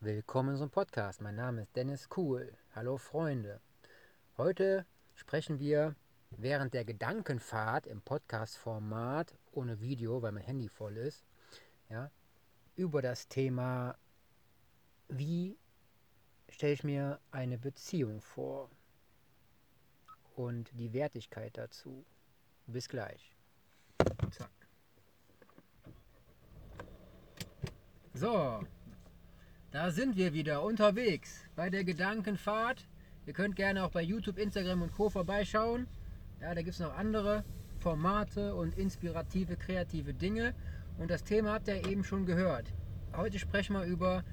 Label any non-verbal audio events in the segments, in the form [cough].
Willkommen unserem Podcast. Mein Name ist Dennis Kuhl. Hallo Freunde. Heute sprechen wir während der Gedankenfahrt im Podcast-Format ohne Video, weil mein Handy voll ist, ja, über das Thema, wie stelle ich mir eine Beziehung vor und die Wertigkeit dazu. Bis gleich. Zack. So, da sind wir wieder unterwegs bei der Gedankenfahrt. Ihr könnt gerne auch bei YouTube, Instagram und Co. vorbeischauen. Ja, da gibt es noch andere Formate und inspirative, kreative Dinge. Und das Thema habt ihr eben schon gehört. Heute sprechen wir über,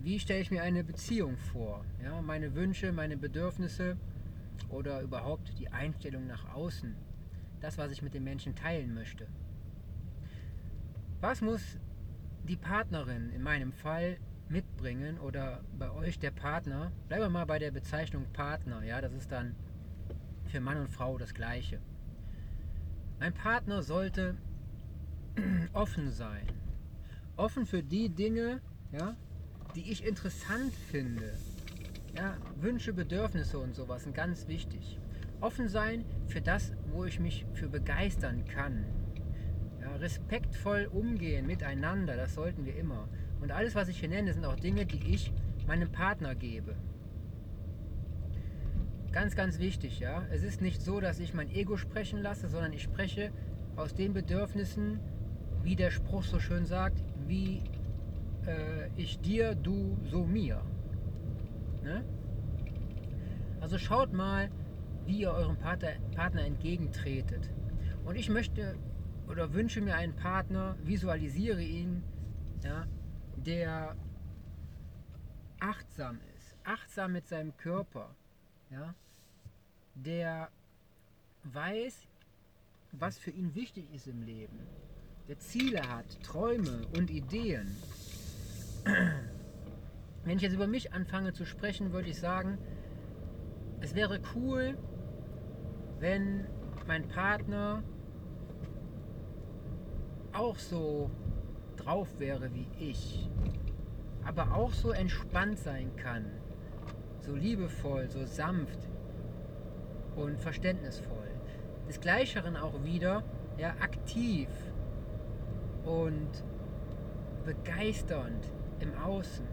wie stelle ich mir eine Beziehung vor. Ja, meine Wünsche, meine Bedürfnisse oder überhaupt die Einstellung nach außen. Das, was ich mit den Menschen teilen möchte. Was muss die Partnerin in meinem Fall mitbringen oder bei euch der Partner, bleiben wir mal bei der Bezeichnung Partner, ja, das ist dann für Mann und Frau das gleiche. Mein Partner sollte [clears throat] offen sein. Offen für die Dinge, ja, die ich interessant finde. Ja, Wünsche, Bedürfnisse und sowas sind ganz wichtig. Offen sein für das, wo ich mich für begeistern kann. Ja, respektvoll umgehen miteinander, das sollten wir immer. Und alles, was ich hier nenne, sind auch Dinge, die ich meinem Partner gebe. Ganz, ganz wichtig, ja. Es ist nicht so, dass ich mein Ego sprechen lasse, sondern ich spreche aus den Bedürfnissen, wie der Spruch so schön sagt, wie äh, ich dir, du, so mir. Ne? Also schaut mal, wie ihr eurem Partner, Partner entgegentretet. Und ich möchte oder wünsche mir einen Partner, visualisiere ihn, ja, der achtsam ist, achtsam mit seinem Körper, ja, der weiß, was für ihn wichtig ist im Leben, der Ziele hat, Träume und Ideen. Wenn ich jetzt über mich anfange zu sprechen, würde ich sagen, es wäre cool, wenn mein Partner auch so drauf wäre wie ich, aber auch so entspannt sein kann, so liebevoll, so sanft und verständnisvoll. Des Gleicheren auch wieder ja, aktiv und begeisternd im Außen.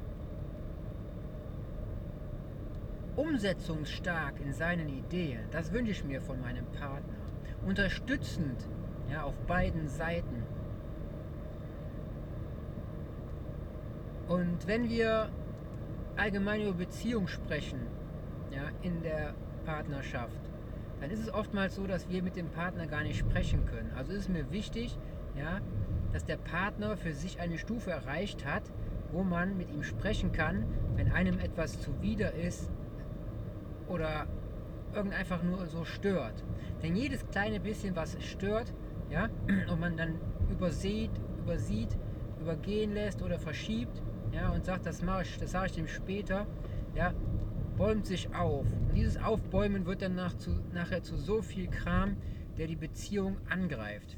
Umsetzungsstark in seinen Ideen, das wünsche ich mir von meinem Partner. Unterstützend ja, auf beiden Seiten Und wenn wir allgemein über Beziehung sprechen, ja, in der Partnerschaft, dann ist es oftmals so, dass wir mit dem Partner gar nicht sprechen können. Also ist es mir wichtig, ja, dass der Partner für sich eine Stufe erreicht hat, wo man mit ihm sprechen kann, wenn einem etwas zuwider ist oder irgend einfach nur so stört. Denn jedes kleine bisschen, was stört, ja, [clears throat] und man dann übersieht, übersieht, übergehen lässt oder verschiebt, ja, und sagt, das mache ich, das sage ich dem später, ja, bäumt sich auf. Und dieses Aufbäumen wird dann nach zu, nachher zu so viel Kram, der die Beziehung angreift.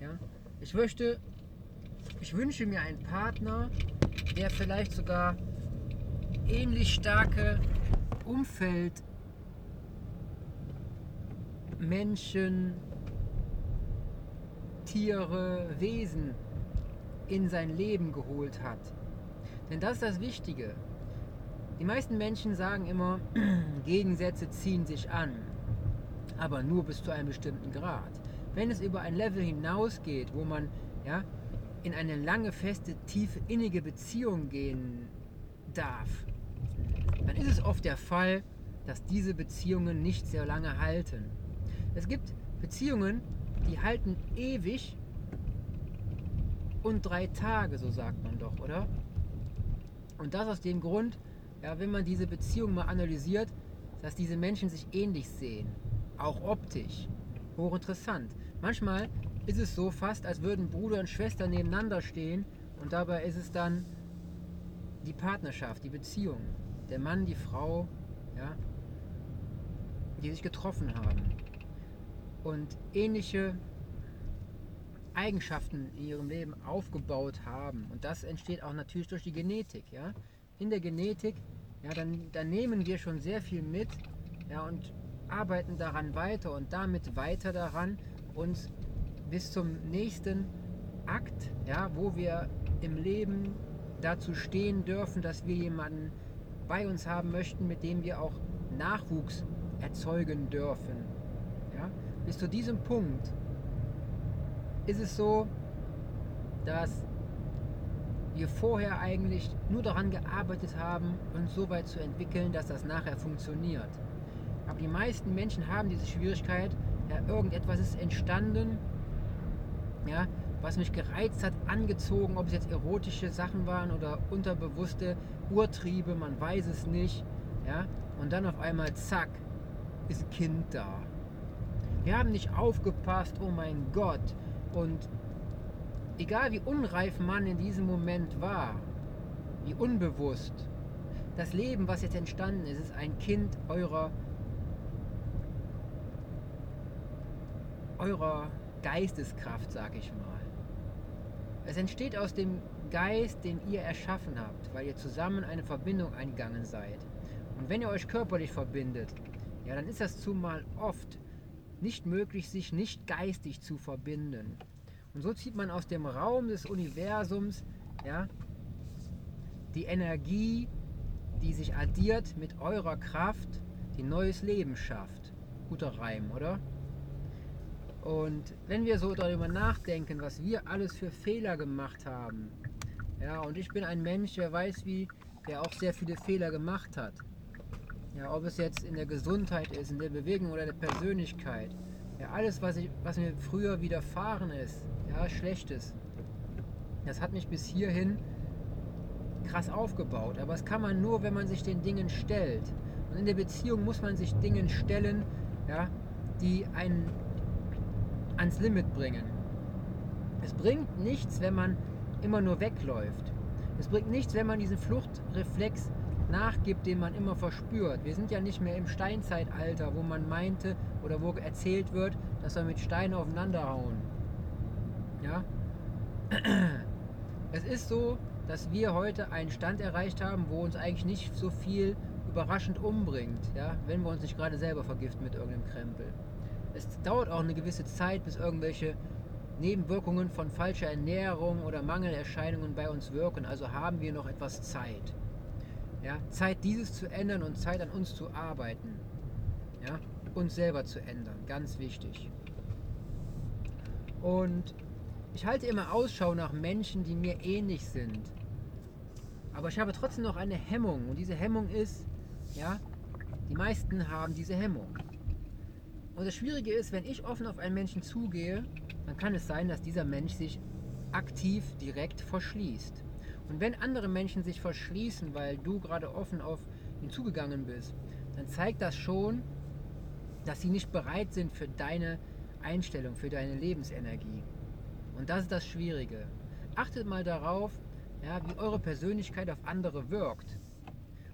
Ja, ich möchte, ich wünsche mir einen Partner, der vielleicht sogar ähnlich starke Umfeld Menschen, Tiere, Wesen in sein Leben geholt hat. Denn das ist das Wichtige. Die meisten Menschen sagen immer, [clears throat] Gegensätze ziehen sich an, aber nur bis zu einem bestimmten Grad. Wenn es über ein Level hinausgeht, wo man ja, in eine lange, feste, tiefe, innige Beziehung gehen darf, dann ist es oft der Fall, dass diese Beziehungen nicht sehr lange halten. Es gibt Beziehungen, die halten ewig und drei Tage, so sagt man doch, oder? Und das aus dem Grund, ja, wenn man diese Beziehung mal analysiert, dass diese Menschen sich ähnlich sehen, auch optisch. Hochinteressant. Manchmal ist es so fast, als würden Bruder und Schwester nebeneinander stehen und dabei ist es dann die Partnerschaft, die Beziehung, der Mann, die Frau, ja, die sich getroffen haben. Und ähnliche Eigenschaften in ihrem Leben aufgebaut haben. Und das entsteht auch natürlich durch die Genetik. Ja? In der Genetik, ja, dann, dann nehmen wir schon sehr viel mit ja, und arbeiten daran weiter und damit weiter daran, uns bis zum nächsten Akt, ja, wo wir im Leben dazu stehen dürfen, dass wir jemanden bei uns haben möchten, mit dem wir auch Nachwuchs erzeugen dürfen. Ja? Bis zu diesem Punkt ist es so, dass wir vorher eigentlich nur daran gearbeitet haben, uns so weit zu entwickeln, dass das nachher funktioniert. Aber die meisten Menschen haben diese Schwierigkeit, ja, irgendetwas ist entstanden, ja, was mich gereizt hat, angezogen, ob es jetzt erotische Sachen waren oder unterbewusste Urtriebe, man weiß es nicht. Ja? Und dann auf einmal, zack, ist ein Kind da. Wir haben nicht aufgepasst, oh mein Gott. Und egal wie unreif man in diesem Moment war, wie unbewusst, das Leben, was jetzt entstanden ist, ist ein Kind eurer, eurer Geisteskraft, sag ich mal. Es entsteht aus dem Geist, den ihr erschaffen habt, weil ihr zusammen eine Verbindung eingegangen seid. Und wenn ihr euch körperlich verbindet, ja, dann ist das zumal oft nicht möglich, sich nicht geistig zu verbinden. Und so zieht man aus dem Raum des Universums ja, die Energie, die sich addiert mit eurer Kraft, die neues Leben schafft. Guter Reim, oder? Und wenn wir so darüber nachdenken, was wir alles für Fehler gemacht haben, ja, und ich bin ein Mensch, der weiß, wie, der auch sehr viele Fehler gemacht hat. Ja, ob es jetzt in der Gesundheit ist, in der Bewegung oder der Persönlichkeit. Ja, alles, was, ich, was mir früher widerfahren ist, ja, Schlechtes, das hat mich bis hierhin krass aufgebaut. Aber das kann man nur, wenn man sich den Dingen stellt. Und in der Beziehung muss man sich Dingen stellen, ja, die einen ans Limit bringen. Es bringt nichts, wenn man immer nur wegläuft. Es bringt nichts, wenn man diesen Fluchtreflex nachgibt, den man immer verspürt. Wir sind ja nicht mehr im Steinzeitalter, wo man meinte oder wo erzählt wird, dass wir mit Steinen aufeinander hauen. Ja? [clears throat] Es ist so, dass wir heute einen Stand erreicht haben, wo uns eigentlich nicht so viel überraschend umbringt, ja? wenn wir uns nicht gerade selber vergiften mit irgendeinem Krempel. Es dauert auch eine gewisse Zeit, bis irgendwelche Nebenwirkungen von falscher Ernährung oder Mangelerscheinungen bei uns wirken. Also haben wir noch etwas Zeit. Ja, Zeit, dieses zu ändern und Zeit an uns zu arbeiten. Ja, uns selber zu ändern. Ganz wichtig. Und ich halte immer Ausschau nach Menschen, die mir ähnlich sind. Aber ich habe trotzdem noch eine Hemmung. Und diese Hemmung ist, ja, die meisten haben diese Hemmung. Und das Schwierige ist, wenn ich offen auf einen Menschen zugehe, dann kann es sein, dass dieser Mensch sich aktiv direkt verschließt. Und wenn andere Menschen sich verschließen, weil du gerade offen auf ihn zugegangen bist, dann zeigt das schon, dass sie nicht bereit sind für deine Einstellung, für deine Lebensenergie. Und das ist das Schwierige. Achtet mal darauf, ja, wie eure Persönlichkeit auf andere wirkt.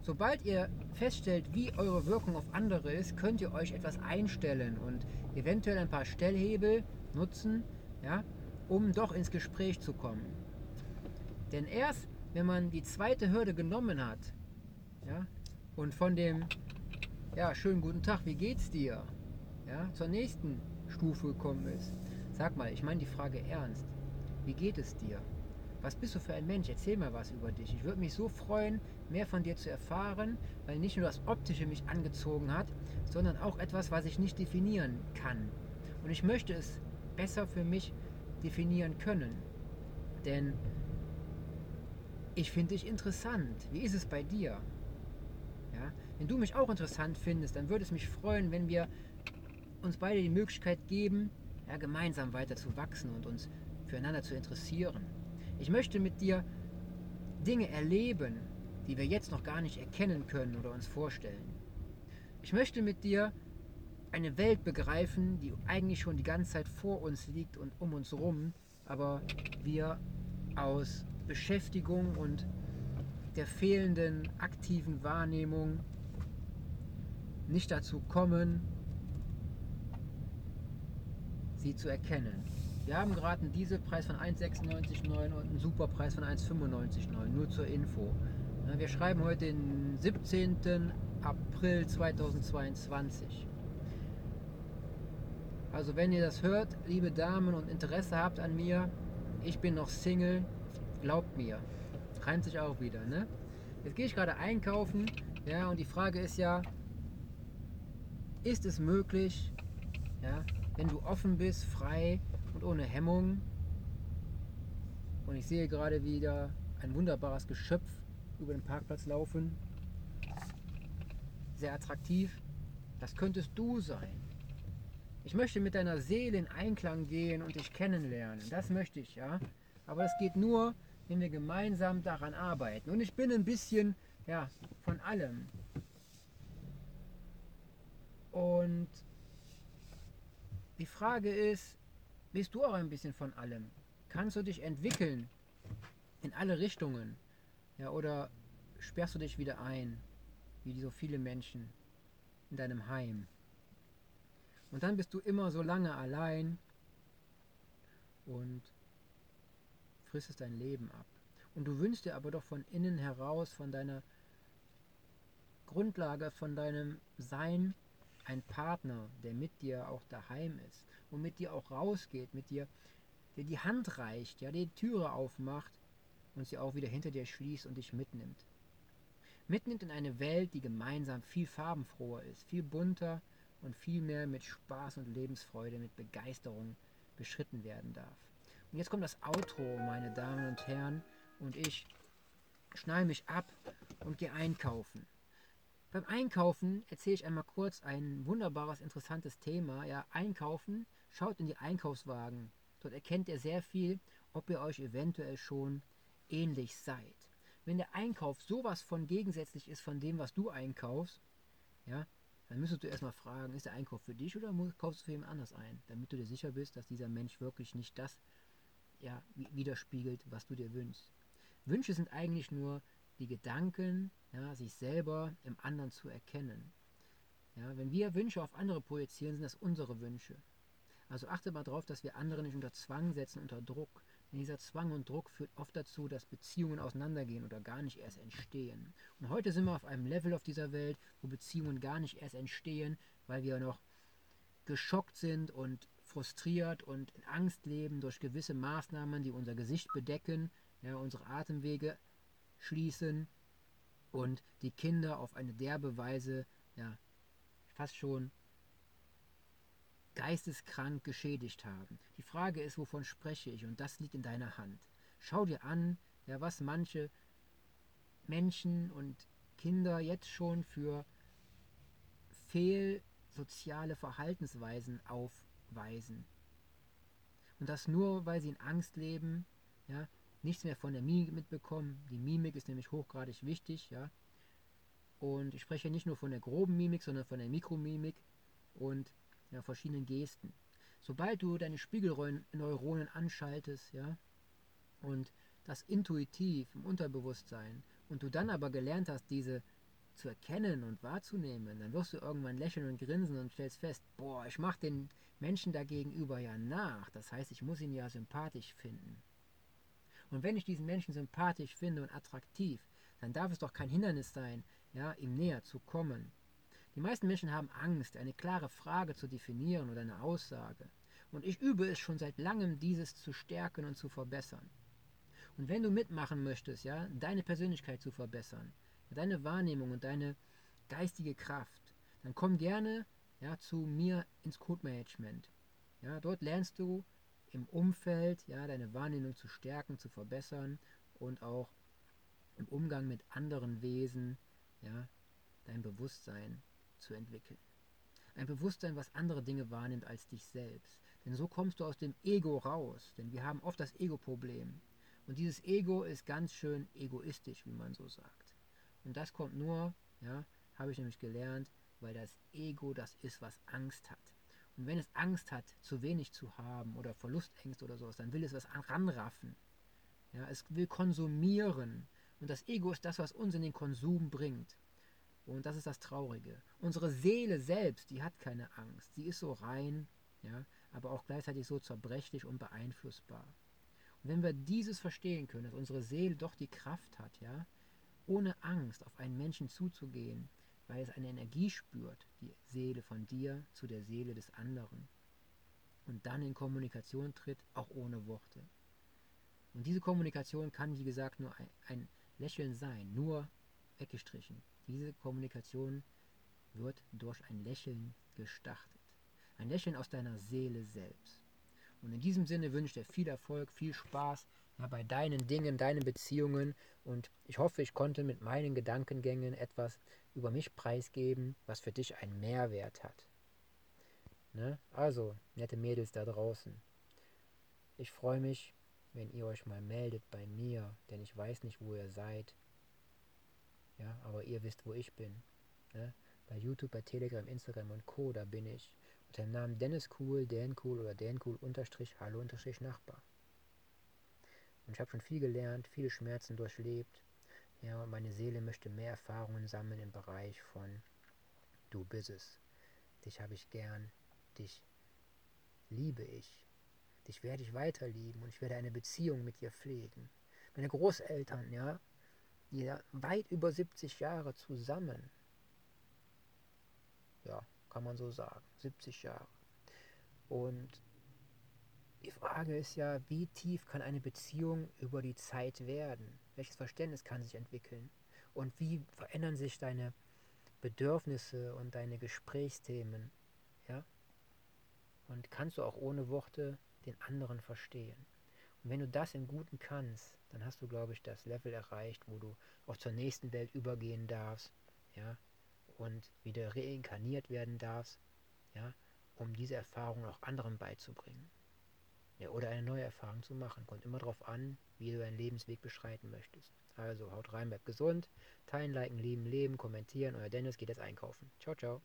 Sobald ihr feststellt, wie eure Wirkung auf andere ist, könnt ihr euch etwas einstellen und eventuell ein paar Stellhebel nutzen, ja, um doch ins Gespräch zu kommen. Denn erst wenn man die zweite Hürde genommen hat ja, und von dem ja, schönen guten Tag, wie geht's dir, ja, zur nächsten Stufe gekommen ist, sag mal, ich meine die Frage ernst, wie geht es dir? Was bist du für ein Mensch? Erzähl mal was über dich. Ich würde mich so freuen, mehr von dir zu erfahren, weil nicht nur das Optische mich angezogen hat, sondern auch etwas, was ich nicht definieren kann. Und ich möchte es besser für mich definieren können. Denn ich finde dich interessant. Wie ist es bei dir? Ja? Wenn du mich auch interessant findest, dann würde es mich freuen, wenn wir uns beide die Möglichkeit geben, ja, gemeinsam weiter zu wachsen und uns füreinander zu interessieren. Ich möchte mit dir Dinge erleben, die wir jetzt noch gar nicht erkennen können oder uns vorstellen. Ich möchte mit dir eine Welt begreifen, die eigentlich schon die ganze Zeit vor uns liegt und um uns rum, aber wir aus Beschäftigung und der fehlenden aktiven Wahrnehmung nicht dazu kommen, sie zu erkennen. Wir haben gerade einen Dieselpreis von 1,96,9 und einen Superpreis von 1,95,9, nur zur Info. Wir schreiben heute den 17. April 2022. Also wenn ihr das hört, liebe Damen und Interesse habt an mir, ich bin noch Single, glaubt mir. Reimt sich auch wieder, ne? Jetzt gehe ich gerade einkaufen, ja, und die Frage ist ja, ist es möglich, ja, wenn du offen bist, frei und ohne Hemmung, und ich sehe gerade wieder ein wunderbares Geschöpf über den Parkplatz laufen, sehr attraktiv, das könntest du sein. Ich möchte mit deiner Seele in Einklang gehen und dich kennenlernen. Das möchte ich, ja. Aber das geht nur, wenn wir gemeinsam daran arbeiten. Und ich bin ein bisschen, ja, von allem. Und die Frage ist, bist du auch ein bisschen von allem? Kannst du dich entwickeln in alle Richtungen? Ja, oder sperrst du dich wieder ein, wie so viele Menschen in deinem Heim? Und dann bist du immer so lange allein und fristest dein Leben ab. Und du wünschst dir aber doch von innen heraus, von deiner Grundlage, von deinem Sein, ein Partner, der mit dir auch daheim ist und mit dir auch rausgeht, mit dir, der die Hand reicht, ja, die Türe aufmacht und sie auch wieder hinter dir schließt und dich mitnimmt. Mitnimmt in eine Welt, die gemeinsam viel farbenfroher ist, viel bunter, und vielmehr mit Spaß und Lebensfreude, mit Begeisterung beschritten werden darf. Und jetzt kommt das Outro, meine Damen und Herren, und ich schnall mich ab und gehe einkaufen. Beim Einkaufen erzähle ich einmal kurz ein wunderbares, interessantes Thema. Ja, Einkaufen, schaut in die Einkaufswagen. Dort erkennt ihr sehr viel, ob ihr euch eventuell schon ähnlich seid. Wenn der Einkauf sowas von gegensätzlich ist von dem, was du einkaufst, ja, dann müsstest du erstmal fragen, ist der Einkauf für dich oder kaufst du für jemand anders ein, damit du dir sicher bist, dass dieser Mensch wirklich nicht das ja, widerspiegelt, was du dir wünschst. Wünsche sind eigentlich nur die Gedanken, ja, sich selber im anderen zu erkennen. Ja, wenn wir Wünsche auf andere projizieren, sind das unsere Wünsche. Also achte mal darauf, dass wir andere nicht unter Zwang setzen, unter Druck. Denn dieser Zwang und Druck führt oft dazu, dass Beziehungen auseinandergehen oder gar nicht erst entstehen. Und heute sind wir auf einem Level auf dieser Welt, wo Beziehungen gar nicht erst entstehen, weil wir noch geschockt sind und frustriert und in Angst leben durch gewisse Maßnahmen, die unser Gesicht bedecken, ja, unsere Atemwege schließen und die Kinder auf eine derbe Weise ja, fast schon geisteskrank geschädigt haben. Die Frage ist, wovon spreche ich? Und das liegt in deiner Hand. Schau dir an, ja, was manche Menschen und Kinder jetzt schon für fehlsoziale Verhaltensweisen aufweisen. Und das nur, weil sie in Angst leben, ja, nichts mehr von der Mimik mitbekommen. Die Mimik ist nämlich hochgradig wichtig, ja. Und ich spreche nicht nur von der groben Mimik, sondern von der Mikromimik. Und ja, verschiedenen Gesten. Sobald du deine Spiegelneuronen anschaltest, ja, und das intuitiv im Unterbewusstsein und du dann aber gelernt hast, diese zu erkennen und wahrzunehmen, dann wirst du irgendwann lächeln und grinsen und stellst fest, boah, ich mache den Menschen dagegenüber ja nach. Das heißt, ich muss ihn ja sympathisch finden. Und wenn ich diesen Menschen sympathisch finde und attraktiv, dann darf es doch kein Hindernis sein, ja, ihm näher zu kommen. Die meisten Menschen haben Angst, eine klare Frage zu definieren oder eine Aussage. Und ich übe es schon seit langem, dieses zu stärken und zu verbessern. Und wenn du mitmachen möchtest, ja, deine Persönlichkeit zu verbessern, deine Wahrnehmung und deine geistige Kraft, dann komm gerne ja, zu mir ins Code Management. Ja, dort lernst du im Umfeld ja, deine Wahrnehmung zu stärken, zu verbessern und auch im Umgang mit anderen Wesen ja, dein Bewusstsein zu entwickeln. Ein Bewusstsein, was andere Dinge wahrnimmt als dich selbst. Denn so kommst du aus dem Ego raus. Denn wir haben oft das Ego-Problem. Und dieses Ego ist ganz schön egoistisch, wie man so sagt. Und das kommt nur, ja, habe ich nämlich gelernt, weil das Ego das ist, was Angst hat. Und wenn es Angst hat, zu wenig zu haben oder Verlustängste oder sowas, dann will es was ranraffen. Ja, es will konsumieren. Und das Ego ist das, was uns in den Konsum bringt. Und das ist das Traurige. Unsere Seele selbst, die hat keine Angst. Sie ist so rein. Ja? aber auch gleichzeitig so zerbrechlich und beeinflussbar. Und wenn wir dieses verstehen können, dass unsere Seele doch die Kraft hat, ja, ohne Angst auf einen Menschen zuzugehen, weil es eine Energie spürt, die Seele von dir zu der Seele des anderen, und dann in Kommunikation tritt, auch ohne Worte. Und diese Kommunikation kann, wie gesagt, nur ein, Lächeln sein, nur weggestrichen. Diese Kommunikation wird durch ein Lächeln gestartet. Ein Lächeln aus deiner Seele selbst. Und in diesem Sinne wünsche ich dir viel Erfolg, viel Spaß ja, bei deinen Dingen, deinen Beziehungen. Und ich hoffe, ich konnte mit meinen Gedankengängen etwas über mich preisgeben, was für dich einen Mehrwert hat. Ne? Also, nette Mädels da draußen. Ich freue mich, wenn ihr euch mal meldet bei mir, denn ich weiß nicht, wo ihr seid. Ja, aber ihr wisst, wo ich bin. Ne? Bei YouTube, bei Telegram, Instagram und Co. Da bin ich unter dem Namen Dennis Cool, Dan Cool oder Dan Cool unterstrich Hallo unterstrich Nachbar. Und ich habe schon viel gelernt, viele Schmerzen durchlebt. Ja, und meine Seele möchte mehr Erfahrungen sammeln im Bereich von Du bist es. Dich habe ich gern, dich liebe ich. Dich werde ich weiter lieben und ich werde eine Beziehung mit dir pflegen. Meine Großeltern, ja, die weit über 70 Jahre zusammen. Ja, kann man so sagen. 70 Jahre. Und die Frage ist ja, wie tief kann eine Beziehung über die Zeit werden? Welches Verständnis kann sich entwickeln? Und wie verändern sich deine Bedürfnisse und deine Gesprächsthemen? Ja? Und kannst du auch ohne Worte den anderen verstehen? Und wenn du das im Guten kannst, dann hast du, glaube ich, das Level erreicht, wo du auch zur nächsten Welt übergehen darfst, ja, und wieder reinkarniert werden darfst, ja, um diese Erfahrung auch anderen beizubringen. Oder eine neue Erfahrung zu machen. Kommt immer darauf an, wie du deinen Lebensweg beschreiten möchtest. Also haut rein, bleibt gesund, teilen, liken, lieben, leben, kommentieren. Euer Dennis geht jetzt einkaufen. Ciao, ciao.